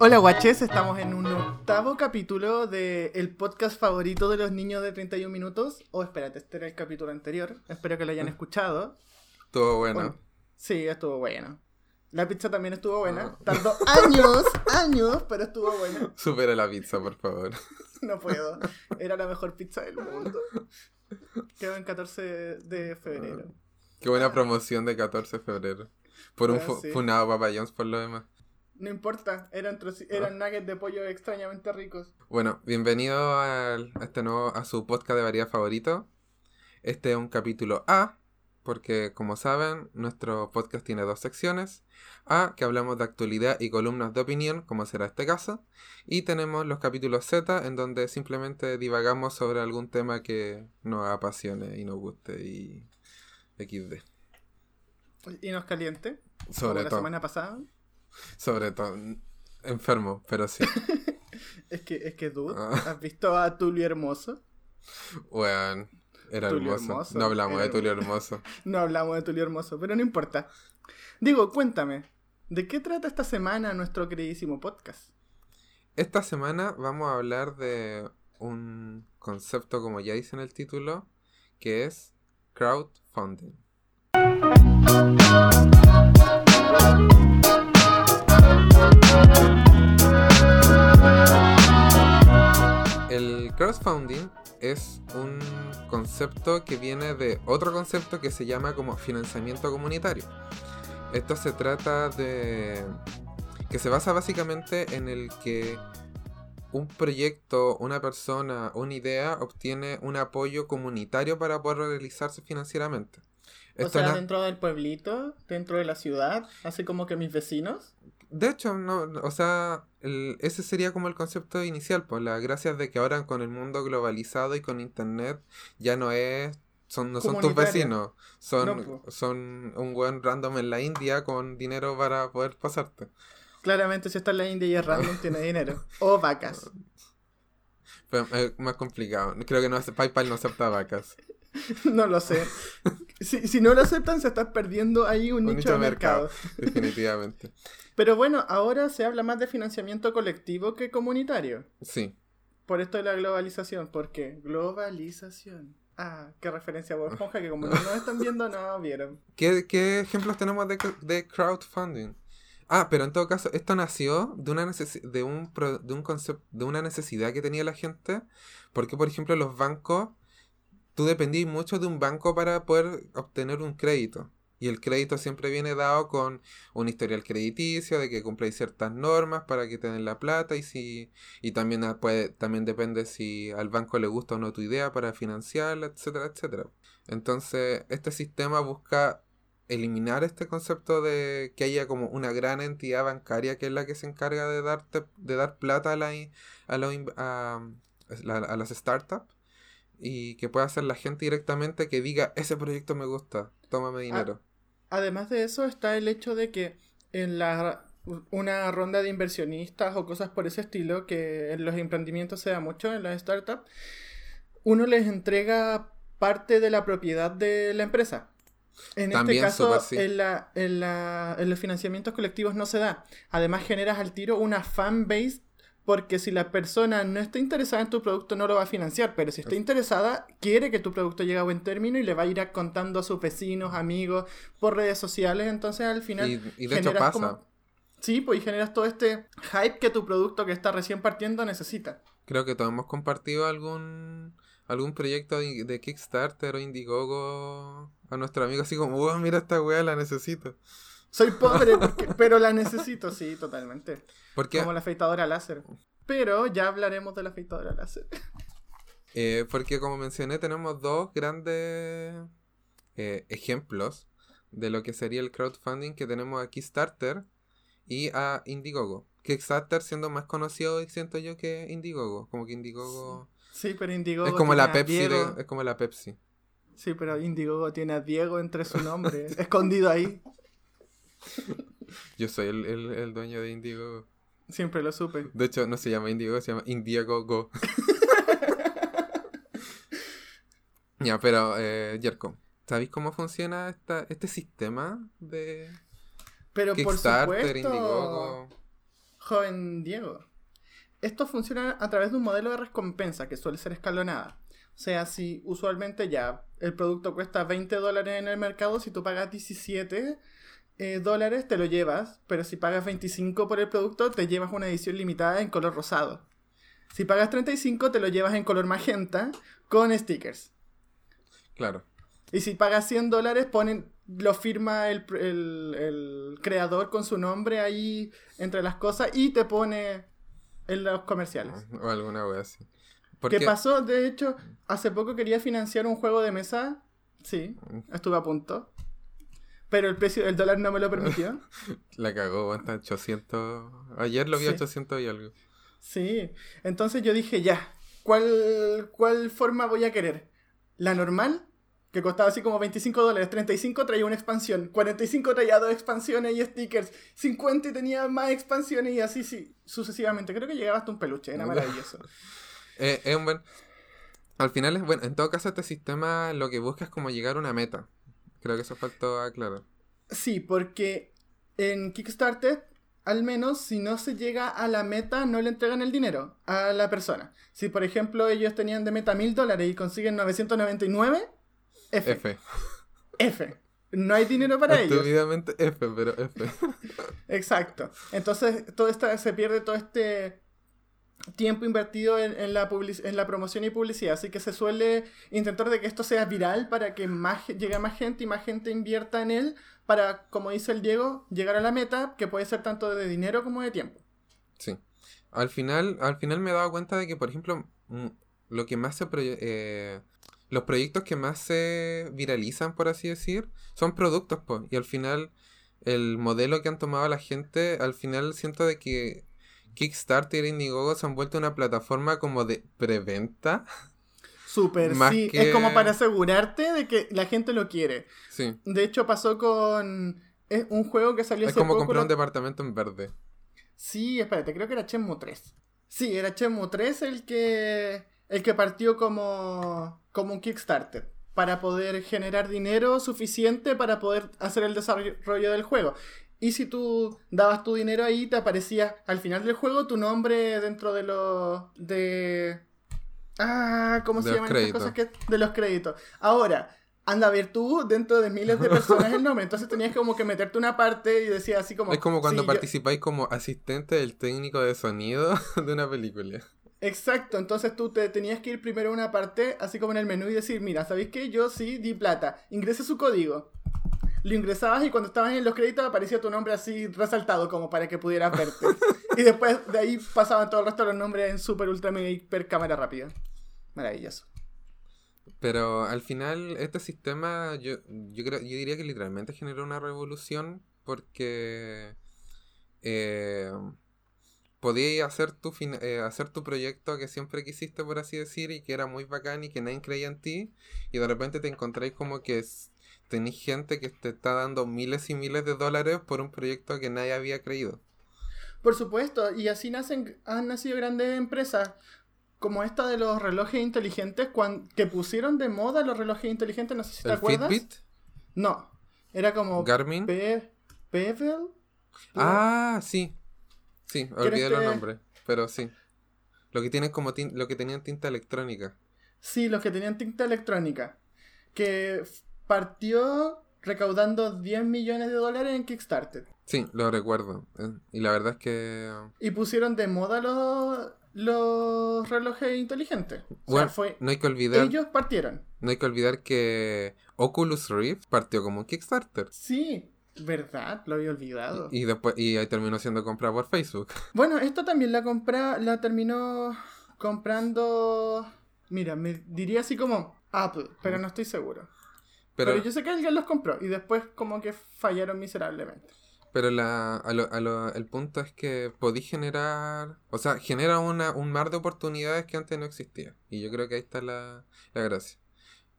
Hola guaches, estamos en un octavo capítulo del el podcast favorito de los niños de 31 minutos. Oh, espérate, este era el capítulo anterior. Espero que lo hayan escuchado. Estuvo bueno. sí, estuvo bueno. La pizza también estuvo buena. Tardó años, años, pero estuvo buena. Supera la pizza, por favor. No puedo. Era la mejor pizza del mundo. Quedó en 14 de febrero. Ah. Qué buena promoción de 14 de febrero. Por un bueno, funado Papa por lo demás. No importa, eran, eran nuggets de pollo extrañamente ricos. Bueno, bienvenido a, este nuevo, a su podcast de variedad favorito. Este es un capítulo A, porque como saben, nuestro podcast tiene dos secciones. A, que hablamos de actualidad y columnas de opinión, como será este caso. Y tenemos los capítulos Z, en donde simplemente divagamos sobre algún tema que nos apasione y nos guste y XD. ¿Y nos caliente? Sobre todo. la semana pasada. Sobre todo, enfermo, pero sí. es que, es que, dude, ah. ¿has visto a Tulio Hermoso? Bueno, era hermoso. No hablamos de Tulio Hermoso. no hablamos de Tulio Hermoso, pero no importa. Digo, cuéntame, ¿de qué trata esta semana nuestro queridísimo podcast? Esta semana vamos a hablar de un concepto, como ya dice en el título, que es crowdfunding. Crowdfunding es un concepto que viene de otro concepto que se llama como financiamiento comunitario. Esto se trata de que se basa básicamente en el que un proyecto, una persona, una idea obtiene un apoyo comunitario para poder realizarse financieramente. o sea, dentro del pueblito, dentro de la ciudad, así como que mis vecinos. De hecho, no, o sea, ese sería como el concepto inicial, pues las gracias de que ahora con el mundo globalizado y con internet ya no es son, no son tus vecinos, son, son un buen random en la India con dinero para poder pasarte. Claramente si está en la India y es random tiene dinero. O vacas. Pero es más complicado. Creo que no PayPal no acepta vacas. no lo sé. Si, si, no lo aceptan, se está perdiendo ahí un, nicho, de mercado. Definitivamente. Pero bueno, ahora se habla más de financiamiento colectivo que comunitario. Sí. Por esto de la globalización. ¿Por qué? Globalización. Ah, qué referencia a Bob Esponja que como no nos están viendo, no vieron. ¿Qué, qué ejemplos tenemos de, de, crowdfunding? Ah, pero en todo caso, esto nació de una de un, de un concepto, de una necesidad que tenía la gente. Porque, por ejemplo, los bancos, tú dependías mucho de un banco para poder obtener un crédito. Y el crédito siempre viene dado con un historial crediticio, de que cumpláis ciertas normas para que te den la plata y si y también puede, también depende si al banco le gusta o no tu idea para financiarla, etcétera, etcétera. Entonces, este sistema busca eliminar este concepto de que haya como una gran entidad bancaria que es la que se encarga de darte de dar plata a la, a, a las startups y que pueda hacer la gente directamente que diga ese proyecto me gusta, tómame dinero. Además de eso está el hecho de que en la una ronda de inversionistas o cosas por ese estilo, que en los emprendimientos se da mucho, en las startups, uno les entrega parte de la propiedad de la empresa. En este caso, en, la, en, la, en los financiamientos colectivos no se da. Además, generas al tiro una fan base porque si la persona no está interesada en tu producto no lo va a financiar, pero si está interesada, quiere que tu producto llegue a buen término y le va a ir contando a sus vecinos, amigos, por redes sociales, entonces al final... Y, de hecho pasa. Sí, pues y generas todo este hype que tu producto que está recién partiendo necesita. Creo que todos hemos compartido algún algún proyecto de Kickstarter o Indiegogo a nuestro amigo así como, wow, mira esta weá, la necesito. Soy pobre, pero la necesito, sí, totalmente. Como la afeitadora láser. Pero ya hablaremos de la afeitadora láser. Eh, porque como mencioné, tenemos dos grandes eh, ejemplos de lo que sería el crowdfunding que tenemos a Kickstarter y a Indiegogo. Kickstarter siendo más conocido, siento yo, que Indiegogo. Como que Indiegogo... Sí, pero Indiegogo... Es como la Pepsi. es como la Pepsi. Sí, pero Indiegogo tiene a Diego entre su nombre, escondido ahí. Yo soy el, dueño de Indiegogo. Siempre lo supe. De hecho, no se llama Indiegogo, se llama Indiegogo. Ya, pero, eh, Jerko, ¿sabéis cómo funciona esta, este sistema de Pero por Kickstarter, supuesto, Indiegogo? joven Diego, esto funciona a través de un modelo de recompensa que suele ser escalonada. O sea, si usualmente ya el producto cuesta 20 dólares en el mercado, si tú pagas 17 eh, dólares te lo llevas, pero si pagas 25 por el producto te llevas una edición limitada en color rosado. Si pagas 35 te lo llevas en color magenta con stickers. Claro. Y si pagas 100 dólares, ponen, lo firma el, el- el creador con su nombre ahí entre las cosas y te pone en los comerciales. O alguna wea así. ¿Qué pasó? De hecho, hace poco quería financiar un juego de mesa. Sí, estuve a punto. Pero el precio del dólar no me lo permitió. La cagó, hasta 800. Ayer lo vi a Sí. 800 y algo. Sí. Entonces yo dije, ya, ¿cuál, ¿cuál forma voy a querer? ¿La normal? Que costaba así como 25 dólares. 35 traía una expansión. 45 traía dos expansiones y stickers. 50 y tenía más expansiones y así sí, sucesivamente. Creo que llegaba hasta un peluche. Era maravilloso. Eh, es un buen. Al final es bueno. En todo caso, este sistema lo que busca es como llegar a una meta. Creo que eso faltó aclarar. Sí, porque en Kickstarter, al menos si no se llega a la meta, no le entregan el dinero a la persona. Si, por ejemplo, ellos tenían de meta mil dólares y consiguen 999, F. F. F. No hay dinero para ellos. F, pero F. Exacto. Entonces, todo esta, se pierde todo este tiempo invertido en, en la en la promoción y publicidad. Así que se suele intentar de que esto sea viral para que más, llegue a más gente y más gente invierta en él para, como dice el Diego, llegar a la meta, que puede ser tanto de dinero como de tiempo. Sí. Al final, al final me he dado cuenta de que, por ejemplo, mm, lo que más se eh, los proyectos que más se viralizan, por así decir, son productos, pues. Y al final, el modelo que han tomado la gente, al final siento de que Kickstarter e Indiegogo se han vuelto una plataforma como de preventa. Súper, sí. que- Es como para asegurarte de que la gente lo quiere. Sí. De hecho, pasó con es un juego que salió Es hace como poco. comprar lo- un departamento en verde. Sí, espérate, creo que era Shenmue 3. Sí, era Shenmue 3 el que, el que partió como, como un Kickstarter para poder generar dinero suficiente para poder hacer el desarrollo del juego. Y si tú dabas tu dinero ahí, te aparecía al final del juego tu nombre dentro de los... de... Ah, ¿cómo se De llaman estas cosas que... de los créditos? Ahora, anda a ver tú dentro de miles de personas el nombre. Entonces tenías como que meterte una parte y decía así como... es como cuando sí, yo- participáis como asistente del técnico de sonido de una película. Exacto, entonces tú te tenías que ir primero a una parte, así como en el menú, y decir, mira, ¿sabéis qué? Yo sí di plata, ingrese su código. Lo ingresabas y cuando estabas en los créditos aparecía tu nombre así resaltado como para que pudieras verte. y después de ahí pasaban todo el resto de los nombres en super, ultra, mega, hiper cámara rápida. Maravilloso. Pero al final, este sistema, yo, yo creo, yo diría que literalmente generó una revolución porque eh, podías hacer tu eh, hacer tu proyecto que siempre quisiste, por así decir, y que era muy bacán y que nadie creía en ti, y de repente te encontráis como que tenéis gente que te está dando miles y miles de dólares por un proyecto que nadie había creído. Por supuesto, y así nacen, han nacido grandes empresas como esta de los relojes inteligentes cuan- que pusieron de moda los relojes inteligentes, no sé si te El acuerdas. Fitbit, No, era como Garmin. Pe- Pebble. Ah, sí. Sí, olvidé los este- nombres, pero sí. Lo que tienen como lo que tenían tinta electrónica. Sí, los que tenían tinta electrónica. Que partió recaudando 10 millones de dólares en Kickstarter. Sí, lo recuerdo. eh, Y la verdad es que Y pusieron de moda los, los relojes inteligentes. O sea, bueno, fue, no hay que olvidar, ellos partieron. no hay que olvidar que Oculus Rift partió como un Kickstarter. Sí, verdad, lo había olvidado. Y después y ahí terminó siendo comprada por Facebook. Bueno, esto también la compra, la terminó comprando. Mira, me diría así como Apple, pero no estoy seguro. Pero, Pero, yo sé que alguien los compró y después como que fallaron miserablemente. pero la, a lo- a lo- el punto es que podí generar, o sea, genera una, un mar de oportunidades que antes no existía. Y yo creo que ahí está la, la gracia.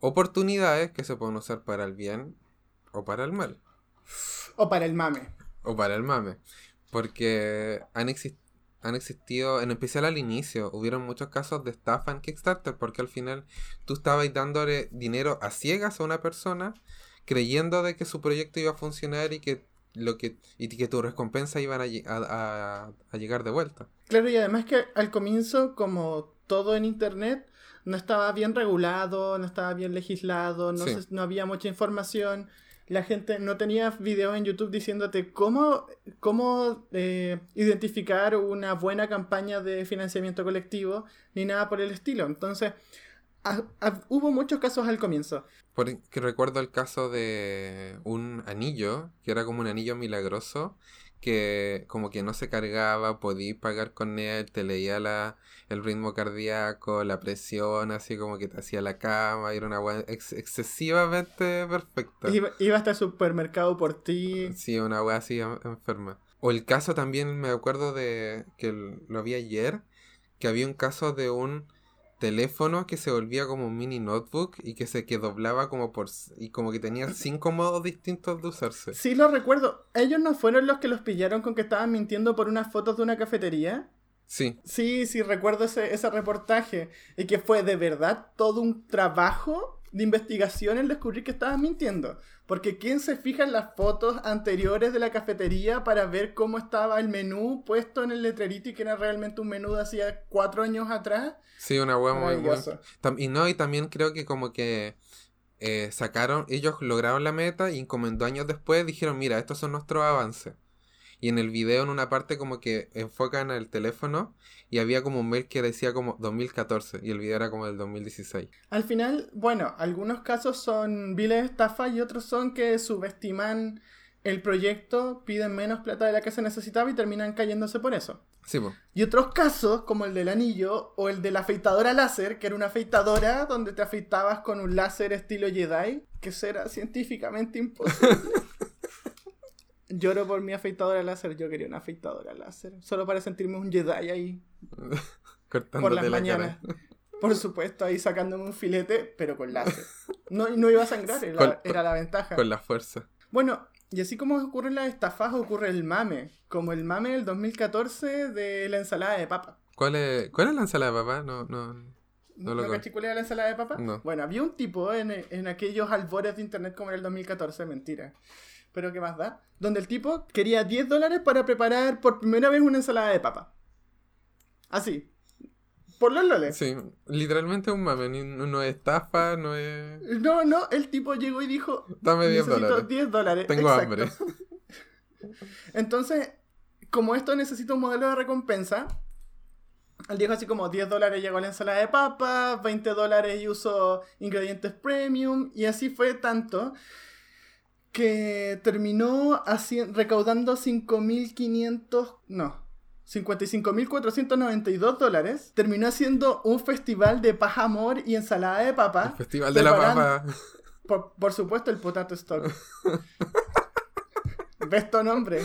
Oportunidades que se pueden usar para el bien o para el mal. O para el mame. O para el mame. Porque han exist- han existido, en especial al inicio, hubieron muchos casos de estafa en Kickstarter porque al final tú estabas dándole dinero a ciegas a una persona creyendo de que su proyecto iba a funcionar y que lo que y que tu recompensa iban a, a, a, llegar de vuelta. Claro, y además que al comienzo, como todo en internet, no estaba bien regulado, no estaba bien legislado, no, no había mucha información la gente no tenía videos en YouTube diciéndote cómo, cómo eh, identificar una buena campaña de financiamiento colectivo, ni nada por el estilo. Entonces, hubo muchos casos al comienzo. Porque recuerdo el caso de un anillo, que era como un anillo milagroso, que como que no se cargaba, podías pagar con él, te leía la, el ritmo cardíaco, la presión, así como que te hacía la cama, era una agua excesivamente perfecta. Iba, iba, hasta el supermercado por ti. Sí, una agua así enferma. O el caso también, me acuerdo de que lo vi ayer, que había un caso de un teléfono que se volvía como un mini notebook y que se que doblaba como por y como que tenía cinco modos distintos de usarse. Sí, lo recuerdo. Ellos no fueron los que los pillaron con que estaban mintiendo por unas fotos de una cafetería. Sí. Sí, sí, recuerdo ese, ese reportaje. Y que fue de verdad todo un trabajo de investigación el descubrir que estaban mintiendo. Porque ¿quién se fija en las fotos anteriores de la cafetería para ver cómo estaba el menú puesto en el letrerito y que era realmente un menú de hacía cuatro años atrás? Sí, una hueá muy buena. Y no, y también creo que como que eh, sacaron, ellos lograron la meta y como en dos años después dijeron, mira, estos son nuestros avances. Y en el video, en una parte, como que enfocan el teléfono y había como un mail que decía como 2014 y el video era como del 2016. Al final, bueno, algunos casos son viles de estafa y otros son que subestiman el proyecto, piden menos plata de la que se necesitaba y terminan cayéndose por eso. Sí, Y otros casos, como el del anillo o el de la afeitadora láser, que era una afeitadora donde te afeitabas con un láser estilo Jedi, que será científicamente imposible. Lloro por mi afeitadora láser. Yo quería una afeitadora láser. Solo para sentirme un Jedi ahí. por las mañanas. Por supuesto, ahí sacándome un filete, pero con láser. No, no iba a sangrar, era, la ventaja. Con la fuerza. Bueno, y así como ocurren las estafas, ocurre el mame. Como el mame del 2014 de la ensalada de papa. ¿Cuál es, cuál es la ensalada de papa? No, no. ¿No, lo ¿No la ensalada de papa? No. Bueno, había un tipo en, en aquellos albores de internet como en el 2014, mentira pero ¿qué más da? Donde el tipo quería 10 dólares para preparar por primera vez una ensalada de papa. Así. Por los loles. Sí, literalmente un mame, no es estafa, no es... No, no, el tipo llegó y dijo... Dame 10 dólares. 10 dólares. Tengo hambre. Entonces, como esto necesita un modelo de recompensa, él dijo así como 10 dólares llegó la ensalada de papa, 20 dólares y uso ingredientes premium, y así fue tanto que terminó recaudando 5.500, no, 55.492 dólares. Terminó haciendo un festival de paja amor y ensalada de papa. El festival de la papa. Por, supuesto, el potato stock. ¿Ves tu nombre?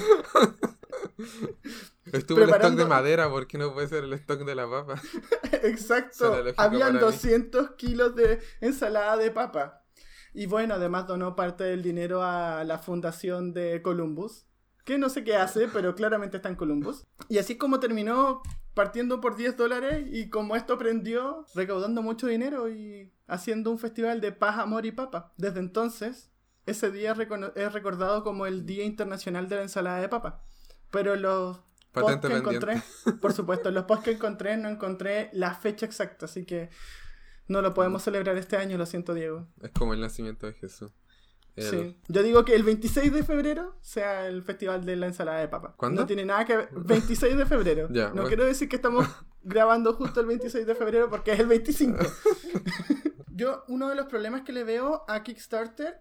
Estuvo el stock de madera, ¿por qué no puede ser el stock de la papa? Exacto. Habían 200 kilos de ensalada de papa. Y bueno, además donó parte del dinero a la fundación de Columbus, que no sé qué hace, pero claramente está en Columbus. Y así como terminó partiendo por 10 dólares y como esto aprendió, recaudando mucho dinero y haciendo un festival de paz, amor y papa. Desde entonces, ese día es recordado como el Día Internacional de la Ensalada de Papa. Pero los posts que encontré, por supuesto, los posts que encontré no encontré la fecha exacta, así que no lo podemos celebrar este año, lo siento, Diego. Es como el nacimiento de Jesús. Sí. Yo digo que el 26 de febrero sea el festival de la ensalada de papa. ¿Cuándo? No tiene nada que ver. 26 de febrero. no quiero decir que estamos grabando justo el 26 de febrero porque es el 25. Yo, uno de los problemas que le veo a Kickstarter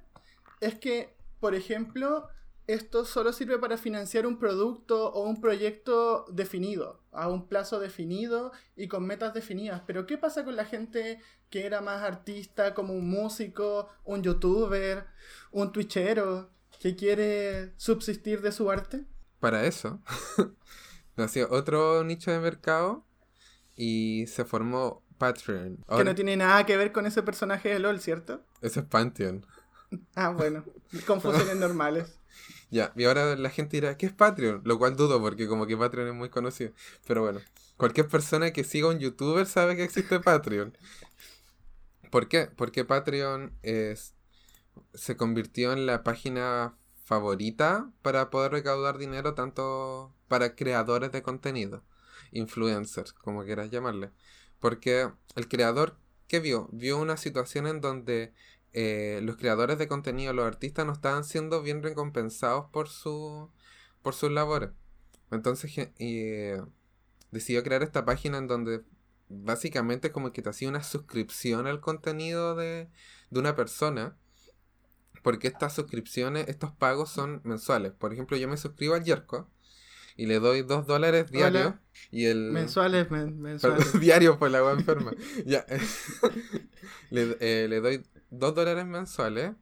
es que, por ejemplo, esto solo sirve para financiar un producto o un proyecto definido, a un plazo definido y con metas definidas. Pero ¿qué pasa con la gente que era más artista, como un músico, un youtuber, un twitchero, que quiere subsistir de su arte? Para eso, nació otro nicho de mercado y se formó Patreon. Que no tiene nada que ver con ese personaje de LOL, ¿cierto? Ese es Pantheon. Ah, bueno, confusiones normales. Ya, y ahora la gente dirá, ¿qué es Patreon? Lo cual dudo porque como que Patreon es muy conocido. Pero bueno, cualquier persona que siga un youtuber sabe que existe Patreon. ¿Por qué? Porque Patreon es, se convirtió en la página favorita para poder recaudar dinero tanto para creadores de contenido, influencers, como quieras llamarle. Porque el creador, ¿qué vio? Vio una situación en donde eh, los creadores de contenido, los artistas, no estaban siendo bien recompensados por, su, por sus labores. Entonces eh, decidió crear esta página en donde básicamente como que te hacía una suscripción al contenido de, de una persona. Porque estas suscripciones, estos pagos son mensuales. Por ejemplo, yo me suscribo al Yerko y le doy dos dólares diarios. Y el... Mensuales, mensuales. diario por la agua enferma. ya. le, eh, le doy dos dólares mensuales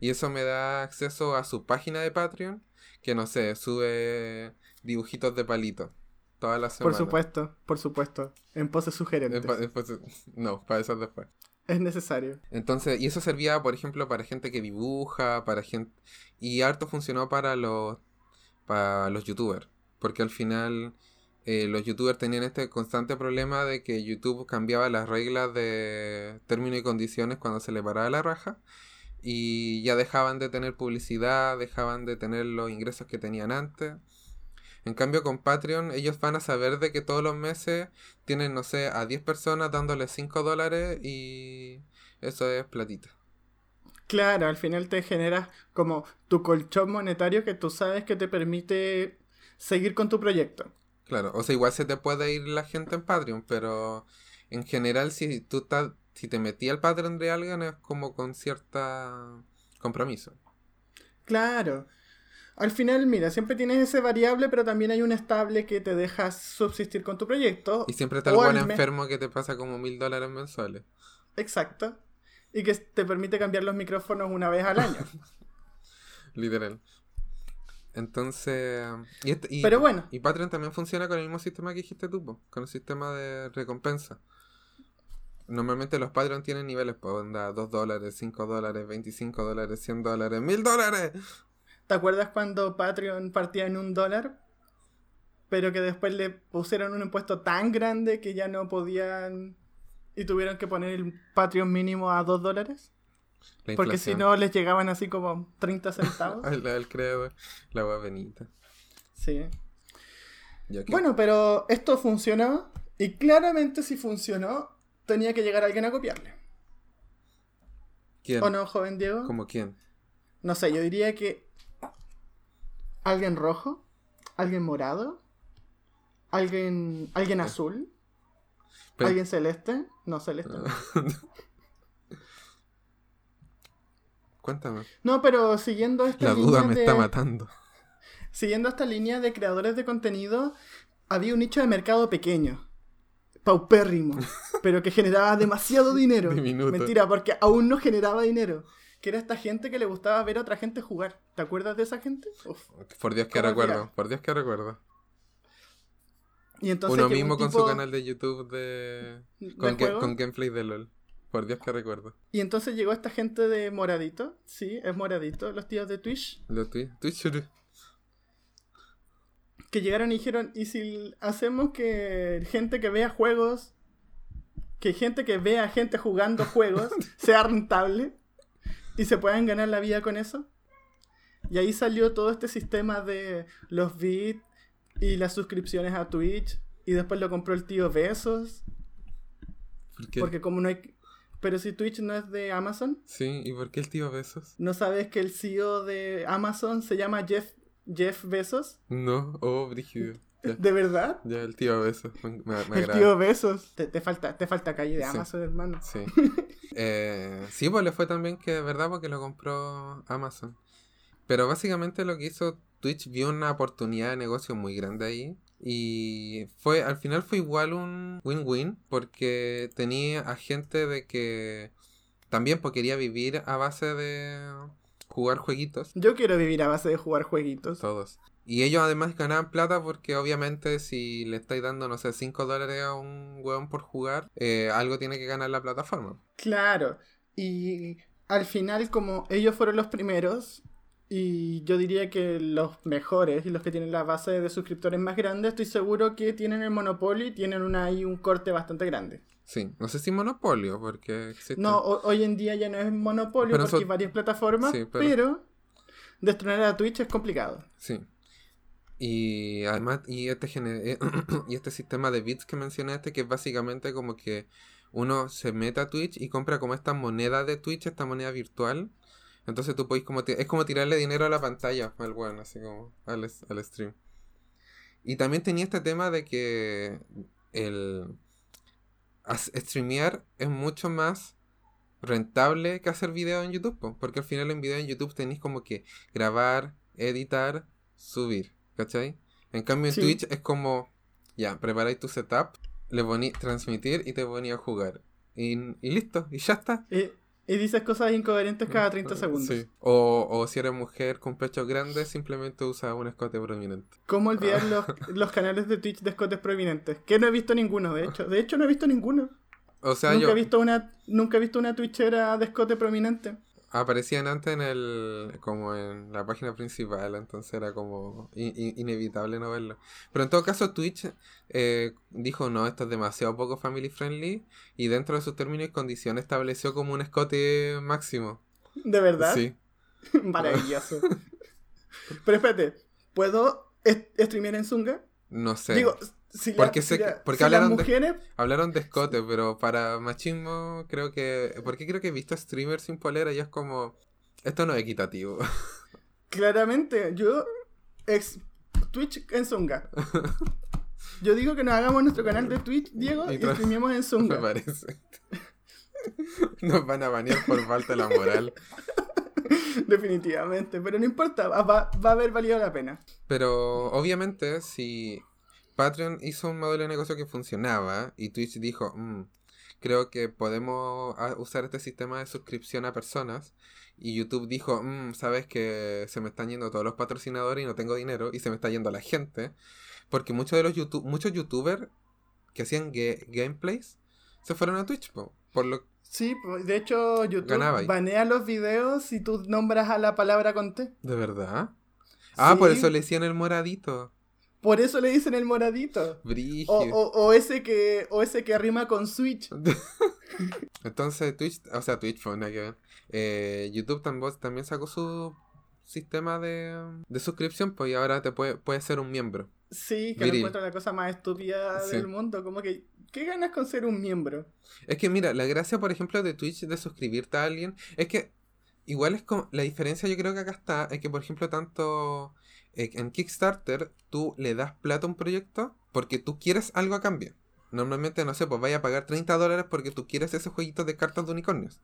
y eso me da acceso a su página de Patreon que no sé, sube dibujitos de palito todas las semanas. Por supuesto, por supuesto, en poses sugerentes. no, para eso después. Es necesario. Entonces, y eso servía, por ejemplo, para gente que dibuja, para gente y harto funcionó para los para los youtubers, porque al final eh, los youtubers tenían este constante problema de que YouTube cambiaba las reglas de términos y condiciones cuando se le paraba la raja y ya dejaban de tener publicidad, dejaban de tener los ingresos que tenían antes. En cambio con Patreon ellos van a saber de que todos los meses tienen, no sé, a 10 personas dándoles 5 dólares y eso es platita. Claro, al final te generas como tu colchón monetario que tú sabes que te permite seguir con tu proyecto. Claro, o sea, igual se te puede ir la gente en Patreon, pero en general si tú estás, si te metí al Patreon de alguien es como con cierta compromiso. Claro. Al final, mira, siempre tienes ese variable, pero también hay un estable que te deja subsistir con tu proyecto. Y siempre está el buen enfermo que te pasa como mil dólares mensuales. Exacto. Y que te permite cambiar los micrófonos una vez al año. Literal. Entonces. Y, Pero bueno. Y Patreon también funciona con el mismo sistema que dijiste tú, con el sistema de recompensa. Normalmente los Patreon tienen niveles, pues onda 2 dólares, 5 dólares, 25 dólares, 100 dólares, 1000 dólares. ¿Te acuerdas cuando Patreon partía en un dólar? Pero que después le pusieron un impuesto tan grande que ya no podían y tuvieron que poner el Patreon mínimo a 2 dólares. Porque si no les llegaban así como 30 centavos. el creo, la benita. Sí. Bueno, pero esto funcionó. Y claramente si funcionó, tenía que llegar alguien a copiarle. ¿Quién? ¿O no, joven Diego? ¿Como quién? No sé, yo diría que alguien rojo, alguien morado, alguien, alguien azul, alguien celeste, no celeste. Cuéntame. No, pero siguiendo esta La duda me está matando. Siguiendo esta línea de creadores de contenido, había un nicho de mercado pequeño, paupérrimo, pero que generaba demasiado dinero. Mentira, porque aún no generaba dinero. Que era esta gente que le gustaba ver a otra gente jugar. ¿Te acuerdas de esa gente? por Dios que recuerdo, por Dios que recuerdo. Y entonces Uno mismo con su canal de YouTube de... Con, con gameplay de LOL. Por Dios que recuerdo. Y entonces llegó esta gente de Moradito. Sí, es Moradito, los tíos de Twitch. Los Twitch. Twitch. Que llegaron y dijeron, ¿y si hacemos que gente que vea juegos, que gente que vea gente jugando juegos, sea rentable y se puedan ganar la vida con eso? Y ahí salió todo este sistema de los bits y las suscripciones a Twitch. Y después lo compró el tío Besos. Porque como no hay, pero si Twitch no es de Amazon. Sí, ¿y por qué el tío Besos? ¿No sabes que el CEO de Amazon se llama Jeff, Jeff Besos? No, oh, brígido. ¿De verdad? Ya, el tío Besos. el tío Besos. Te, falta, te falta calle de Amazon, hermano. Sí. eh, sí, pues le fue también que de verdad porque lo compró Amazon. Pero básicamente lo que hizo Twitch vio una oportunidad de negocio muy grande ahí y fue, al final fue igual un win-win porque tenía a gente de que también pues, quería vivir a base de jugar jueguitos. Yo quiero vivir a base de jugar jueguitos. Todos. Y ellos además ganaban plata porque obviamente si le estáis dando, no sé, 5 dólares a un hueón por jugar, eh, algo tiene que ganar la plataforma. Claro. Y al final como ellos fueron los primeros, Y yo diría que los mejores y los que tienen la base de suscriptores más grande, estoy seguro que tienen el monopolio y tienen una, ahí un corte bastante grande. Sí, no sé si monopolio, porque existe... No, ho- hoy en día ya no es monopolio Pero porque eso- hay varias plataformas, Sí, pero- pero... destronar a Twitch es complicado. Sí. Y además, y este, gene- eh, y este sistema de bits que mencionaste, que es básicamente como que uno se mete a Twitch y compra como esta moneda de Twitch, esta moneda virtual. Entonces tú podés como... Es como tirarle dinero a la pantalla al weón, así como al, al stream. Y también tenía este tema de que el... streamear es mucho más rentable que hacer video en YouTube, po, porque al final en video en YouTube tenéis como que grabar, editar, subir, ¿cachai? En cambio en Sí. Twitch es como, ya, preparáis tu setup, le poní transmitir y te ponía a jugar. Y, y listo, y ya está. Y, y dices cosas incoherentes cada 30 segundos. Sí. O, o si eres mujer con pechos grandes, simplemente usa un escote prominente. ¿Cómo olvidar los, los canales de Twitch de escotes prominentes? Que no he visto ninguno, de hecho. De hecho, no he visto ninguno. O sea, nunca, yo he visto una, nunca he visto una Twitchera de escote prominente. Aparecían antes en el como en la página principal, entonces era como inevitable no verlo. Pero en todo caso Twitch eh, dijo no, esto es demasiado poco family friendly y dentro de sus términos y condiciones estableció como un escote máximo. ¿De verdad? Sí. Maravilloso. Pero espérate, ¿puedo streamear en Zunga? No sé. Digo, si, la- Porque si si las hablaron de-. Hablaron de escote, pero para machismo creo que... Porque creo que he visto streamers sin polera y es como... Esto no es equitativo. Claramente, yo... Ex Twitch en Zunga. Yo digo que nos hagamos nuestro canal de Twitch, Diego, Y streamemos en Me Zunga. parece. Nos van a banear por falta de la moral. Definitivamente, pero no importa, va va a haber valido la pena. Pero obviamente si Patreon hizo un modelo de negocio que funcionaba y Twitch dijo, "Mm, creo que podemos ah, usar este sistema de suscripción a personas y YouTube dijo, "Mm, sabes que se me están yendo todos los patrocinadores y no tengo dinero y se me está yendo la gente porque muchos de los YouTube, muchos youtubers que hacían ga- gameplays se fueron a Twitch po, por lo Sí, de hecho YouTube Ganaba banea los videos si tú nombras a la palabra con T. de verdad ah por eso le decían el moradito Por eso le dicen el moradito. O, o, o ese que o ese que rima con Switch. Entonces Twitch, o sea, Twitch fue nada que ver. Eh, YouTube también sacó su sistema de, de suscripción, pues y ahora te puede, puedes ser un miembro. Sí, que lo Viril. encuentro la cosa más estúpida Sí. del mundo. Como que, ¿qué ganas con ser un miembro? Es que mira, la gracia, por ejemplo, de Twitch de suscribirte a alguien, es que igual es como, la diferencia yo creo que acá está, es que por ejemplo tanto en Kickstarter tú le das plata a un proyecto porque tú quieres algo a cambio. Normalmente, no sé, pues vaya a pagar 30 dólares porque tú quieres ese jueguito de cartas de unicornios.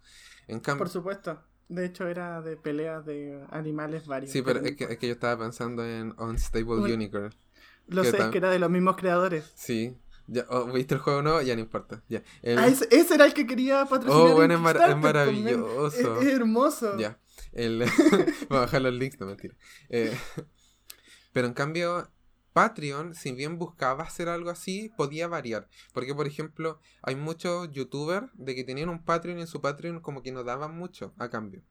En cambio, Por supuesto. De hecho, era de peleas de animales varios. sí, pero es que, es que yo estaba pensando en Unstable Un- Unicorn. Lo ¿qué sé, es que era de los mismos creadores. Sí. Ya, oh, ¿Viste el juego no? Ya no importa. Ya. El- Ah, ese, ese era el que quería patrocinar. Oh, bueno, en es mar- Kickstarter, es pues, maravilloso. Es, es hermoso. Ya. El... Voy a bajar los links, no mentira. Eh, pero en cambio, Patreon, si bien buscaba hacer algo así, podía variar. Porque, por ejemplo, hay muchos youtubers de que tenían un Patreon y en su Patreon como que no daban mucho a cambio.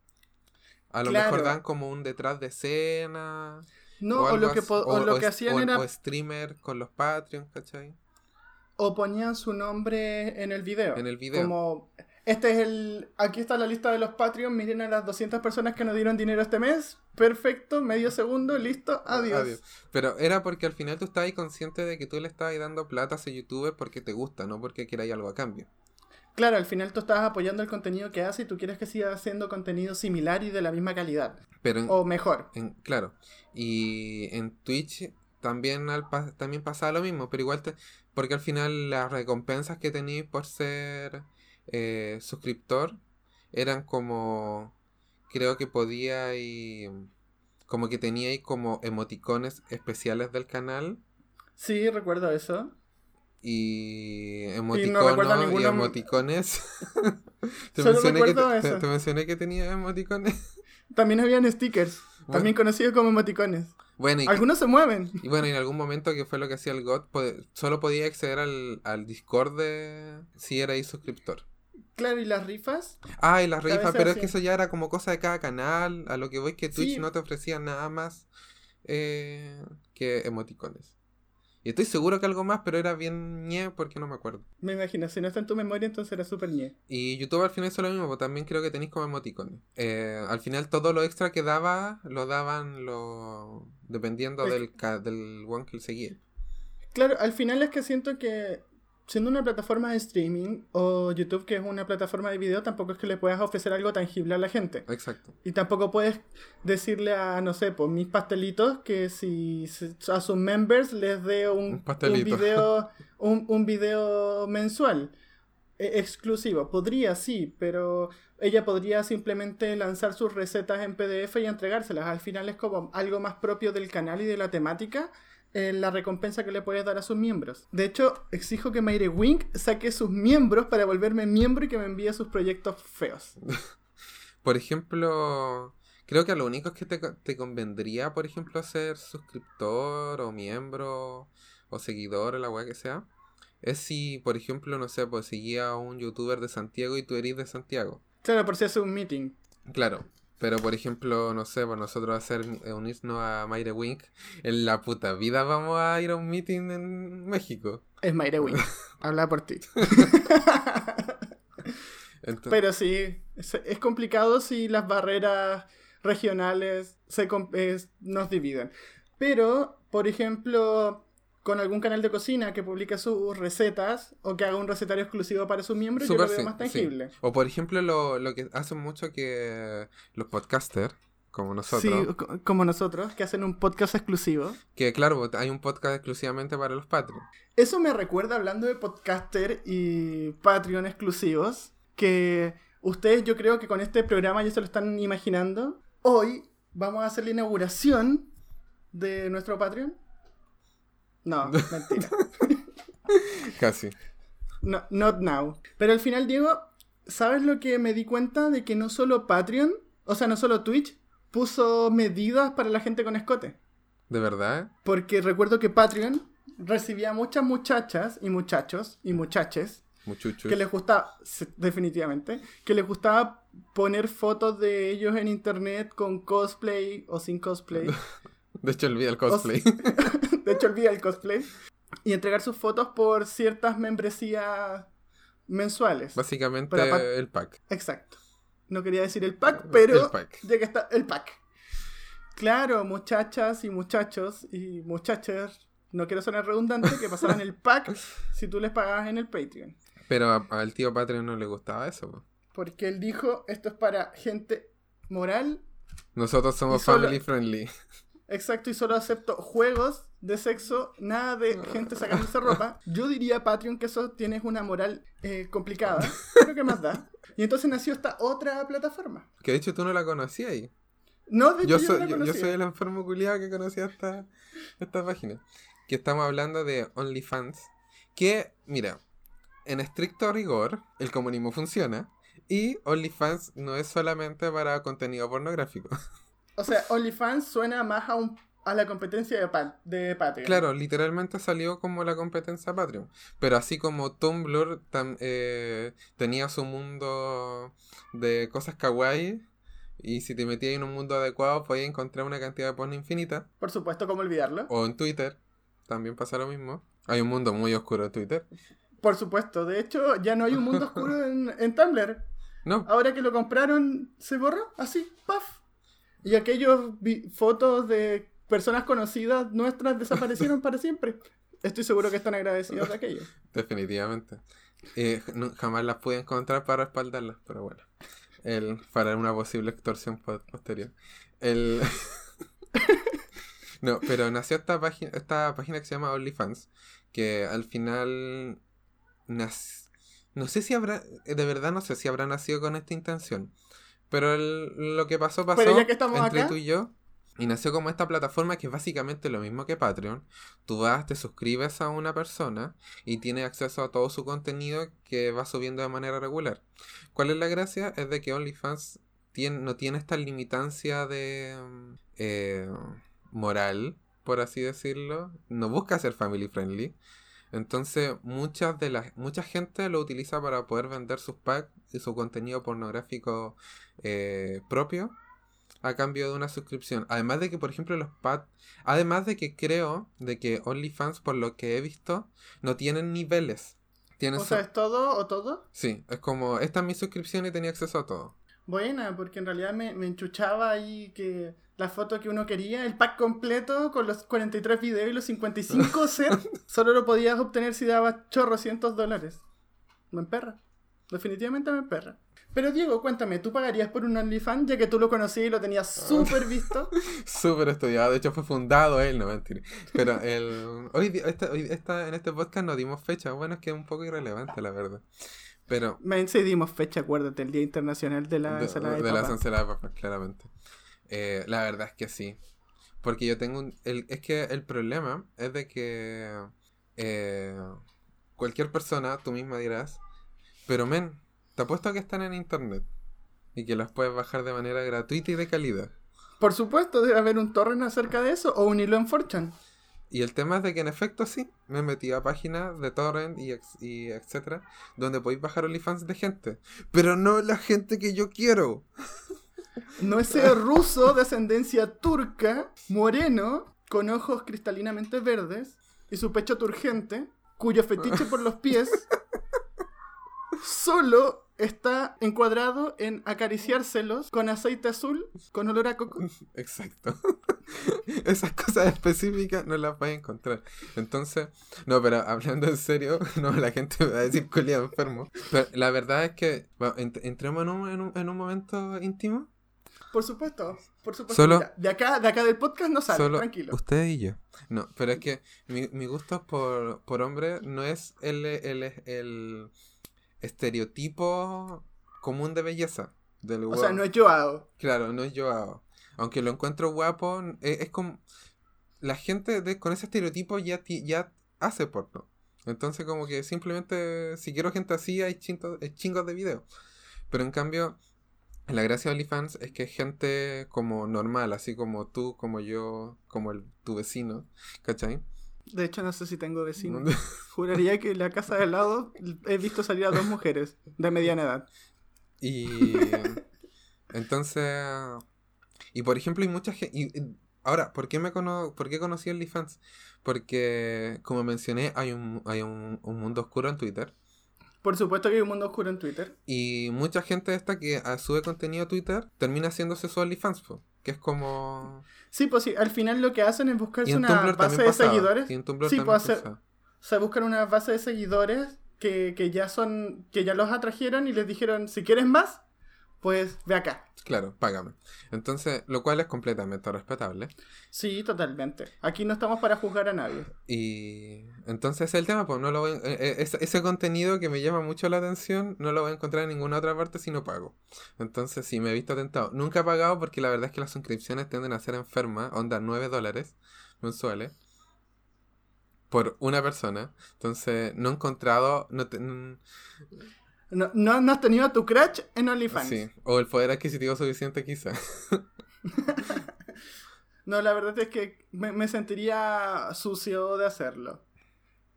A lo Claro. mejor dan como un detrás de escena. No, o, lo que, o lo que hacían era. o streamer con los Patreon, ¿cachai? o ponían su nombre en el video. En el video. Como, este es el, aquí está la lista de los Patreon, miren a las 200 personas que nos dieron dinero este mes, perfecto, medio segundo, listo, adiós. Pero era porque al final tú estabas consciente de que tú le estabas dando plata a ese youtuber porque te gusta, no porque queráis algo a cambio. Claro, al final tú estás apoyando el contenido que hace y tú quieres que siga haciendo contenido similar y de la misma calidad, Pero en, o mejor. en- claro, y en Twitch también al también pasaba lo mismo, pero igual te, porque al final las recompensas que tenías por ser eh, suscriptor eran como creo que podía y como que teníais como emoticones especiales del canal Sí, recuerdo eso. y emoticonos y, emoticones. te, Solo mencioné que te, eso. te mencioné que tenía emoticones. También habían stickers, Bueno. también conocidos como emoticones. Bueno, y, Algunos se mueven. y bueno, en algún momento que fue lo que hacía el GOT, pod- solo podía acceder al, al Discord de si erais suscriptor. Claro, y las rifas. Ah, y las rifas, pero es que eso ya era como cosa de cada canal. A lo que voy que Twitch Sí. no te ofrecía nada más eh, que emoticones. Y estoy seguro que algo más, pero era bien ñe porque no me acuerdo. Me imagino, si no está en tu memoria, entonces era súper ñe. Y YouTube al final hizo lo mismo, pues también creo que tenéis como emoticones. Eh, al final todo lo extra que daba, lo daban lo dependiendo Es del, ca- del one que seguía. Claro, al final es que siento que siendo una plataforma de streaming o YouTube que es una plataforma de video, tampoco es que le puedas ofrecer algo tangible a la gente. Exacto. Y tampoco puedes decirle a, no sé, pues mis pastelitos que si a sus members les dé un, Un video un, un video mensual eh, exclusivo. Podría, sí, pero ella podría simplemente lanzar sus recetas en PDF y entregárselas. Al final es como algo más propio del canal y de la temática. Eh, la recompensa que le puedes dar a sus miembros. De hecho, exijo que Mayre Wink saque sus miembros para volverme miembro y que me envíe sus proyectos feos. Por ejemplo, creo que lo único es que te convendría, por ejemplo, ser suscriptor o miembro o seguidor o la weá que sea. Es si, por ejemplo, no sé, pues seguía a un youtuber de Santiago y tú eres de Santiago. Claro, por si hace un meeting. Claro. Pero por ejemplo, no sé, pues nosotros hacer eh, unirnos a Mayre Wink, en la puta vida vamos a ir a un meeting en México. Es Mayre Wink. Habla por ti. Entonces, Pero sí, es, es complicado si las barreras regionales se, es- nos dividen. Pero, por ejemplo, con algún canal de cocina que publique sus recetas o que haga un recetario exclusivo para sus miembros, yo Súper lo veo más sí. tangible. O por ejemplo, lo, lo que hacen mucho que los podcasters, como nosotros, Sí, co- como nosotros, que hacen un podcast exclusivo. que claro, hay un podcast exclusivamente para los Patreon. Eso me recuerda, hablando de podcaster y Patreon exclusivos, que ustedes yo creo que con este programa ya se lo están imaginando. Hoy vamos a hacer la inauguración de nuestro Patreon. No, mentira. Casi. No, not now. Pero al final, Diego, ¿sabes lo que me di cuenta? De que no solo Patreon, o sea, no solo Twitch, puso medidas para la gente con escote. ¿De verdad? Porque recuerdo que Patreon recibía muchas muchachas y muchachos y muchaches Muchuchos. que les gustaba, definitivamente, que les gustaba poner fotos de ellos en internet con cosplay o sin cosplay. De hecho, olvida el cosplay. de hecho, olvida el cosplay. Y entregar sus fotos por ciertas membresías mensuales. Básicamente el pack. Exacto. No quería decir el pack, pero El pack. ya que está el pack. Claro, muchachas y muchachos y muchachas, no quiero sonar redundante, que pasaban el pack si tú les pagabas en el Patreon. Pero al tío Patreon no le gustaba eso. po. Porque él dijo, esto es para gente moral, Nosotros somos solo- family friendly. Exacto, y solo acepto juegos de sexo, nada de gente sacándose ropa. Yo diría, Patreon, que eso tienes una moral eh, complicada, pero ¿qué más da? Y entonces nació esta otra plataforma. Que de hecho tú no la conocías ahí. No, de hecho, Yo yo, soy, no la yo, soy el enfermo culiado que conocía esta, esta página. Que estamos hablando de OnlyFans. Que, mira, en estricto rigor, el comunismo funciona. Y OnlyFans no es solamente para contenido pornográfico. O sea, OnlyFans suena más a, un, a la competencia de, pa- de Patreon. Claro, literalmente salió como la competencia Patreon. Pero así como Tumblr tam- eh, tenía su mundo de cosas kawaii. Y si te metías en un mundo adecuado, podías encontrar una cantidad de porno infinita. Por supuesto, ¿cómo olvidarlo? O en Twitter, también pasa lo mismo. Hay un mundo muy oscuro en Twitter. Por supuesto. De hecho, ya no hay un mundo oscuro en, en Tumblr. No, Ahora que lo compraron, se borró. Así, paf. Y aquellos fotos de personas conocidas nuestras desaparecieron para siempre. Estoy seguro que están agradecidos de aquello. definitivamente. Eh, jamás las pude encontrar para respaldarlas, pero bueno. El, para una posible extorsión po- posterior. El... no, pero nació esta página, esta página que se llama OnlyFans, que al final no sé si habrá, de verdad no sé si habrá nacido con esta intención, pero el- lo que pasó pasó Pero ya que estamos entre acá- tú y yo. Y nació como esta plataforma que es básicamente lo mismo que Patreon. Tú vas, te suscribes a una persona y tienes acceso a todo su contenido que va subiendo de manera regular. ¿Cuál es la gracia? Es de que OnlyFans tiene, no tiene esta limitancia de eh, moral, por así decirlo. No busca ser family friendly. Entonces, muchas de las, mucha gente lo utiliza para poder vender sus packs y su contenido pornográfico eh, propio a cambio de una suscripción. Además de que, por ejemplo, los pads, además de que creo de que OnlyFans, por lo que he visto, no tienen niveles. Tienen O sea, ¿es todo o todo? Sí, es como, esta es mi suscripción y tenía acceso a todo. Buena, porque en realidad me, me enchuchaba ahí que la foto que uno quería, el pack completo con los 43 videos y los 55 sets, solo lo podías obtener si dabas chorrocientos dólares. Me emperra. Definitivamente me emperra. Pero Diego, cuéntame, ¿tú pagarías por un OnlyFans ya que tú lo conocías y lo tenías súper visto? Súper estudiado, de hecho fue fundado él, no mentira. Pero el, hoy, esta- hoy- esta- en este podcast no dimos fecha, bueno, es que es un poco irrelevante, la verdad. Pero Me dimos fecha, acuérdate, el Día Internacional de la de, ensalada de, papa. ensaladas de papas, claramente. Eh, la verdad es que sí. Porque yo tengo un... El, es que el problema es de que eh, cualquier persona, tú misma dirás, pero men, te apuesto a que están en internet y que las puedes bajar de manera gratuita y de calidad. Por supuesto, debe haber un torrent acerca de eso o un hilo en Fortune. Y el tema es de que en efecto sí, me metí a páginas de torrent y, ex- y etcétera, donde podéis bajar OnlyFans de gente. Pero no la gente que yo quiero. No ese ruso de ascendencia turca, moreno, con ojos cristalinamente verdes y su pecho turgente, cuyo fetiche por los pies solo está encuadrado en acariciárselos con aceite azul con olor a coco. Exacto. Esas cosas específicas no las vais a encontrar. Entonces, no, pero hablando en serio, no, la gente me va a decir culiado enfermo. Pero la verdad es que, bueno, ent- entremos en un, en, un, en un momento íntimo. Por supuesto, por supuesto. Solo- de acá, de acá del podcast no sale, Solo tranquilo. usted y yo. No, pero es que mi, mi gusto por, por hombre no es el, el, el estereotipo común de belleza. Del O sea, no es Joao. Claro, no es Joao. Aunque lo encuentro guapo, eh, es, como... La gente de- con ese estereotipo ya, ya hace porno. Entonces como que simplemente, si quiero gente así, hay chintos, eh, chingos de videos. Pero en cambio, la gracia de OnlyFans es que es gente como normal, así como tú, como yo, como el, tu vecino, ¿cachai? De hecho, no sé si tengo vecino. Juraría que en la casa de al lado he visto salir a dos mujeres de mediana edad. Y entonces, y por ejemplo, hay mucha gente... Ahora, ¿por qué, me cono ¿por qué conocí OnlyFans? Porque, como mencioné, hay un, hay un, un mundo oscuro en Twitter. Por supuesto que hay un mundo oscuro en Twitter. Y mucha gente esta que ah, sube contenido a Twitter termina haciéndose su OnlyFans, po, que es como... Sí, pues sí, al final lo que hacen es buscarse una Tumblr base de seguidores. Y en Tumblr Sí, pues hacer- pasaba. Se buscan una base de seguidores que, que ya son, que ya los atrajeron y les dijeron, si quieres más, pues ve acá. Claro, págame. Entonces, lo cual es completamente respetable. Sí, totalmente. Aquí no estamos para juzgar a nadie. Y entonces ese es el tema, pues no lo voy, eh, eh, ese, ese contenido que me llama mucho la atención no lo voy a encontrar en ninguna otra parte si no pago. Entonces sí, me he visto tentado. Nunca he pagado porque la verdad es que las suscripciones tienden a ser enfermas, onda 9 dólares mensuales por una persona. Entonces no he encontrado, no te- No, no, no has tenido tu crush en OnlyFans. sí, o el poder adquisitivo suficiente quizá. No, la verdad es que me, me sentiría sucio de hacerlo.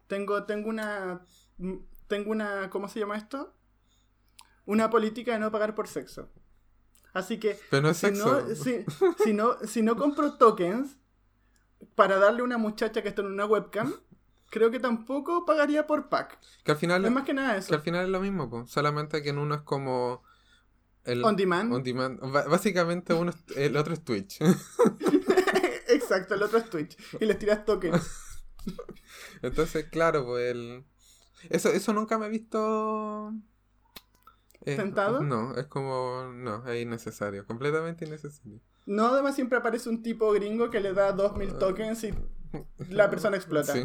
Tengo, tengo una. Tengo una. ¿Cómo se llama esto? Una política de no pagar por sexo. Así que. Pero no es si sexo. no, si, si no, si no compro tokens para darle a una muchacha que está en una webcam, creo que tampoco pagaría por pack. Que al final Es más que nada que eso. al final es lo mismo, pues. solamente que en uno es como el On demand. on demand. Básicamente uno es- el otro es Twitch. Exacto, el otro es Twitch. Y les tiras tokens. Entonces, claro, pues el... Eso, eso nunca me he visto... eh, ¿Tentado? No, es como... No, es innecesario. Completamente innecesario. No, además siempre aparece un tipo gringo que le da 2000 tokens y la persona explota. Sí.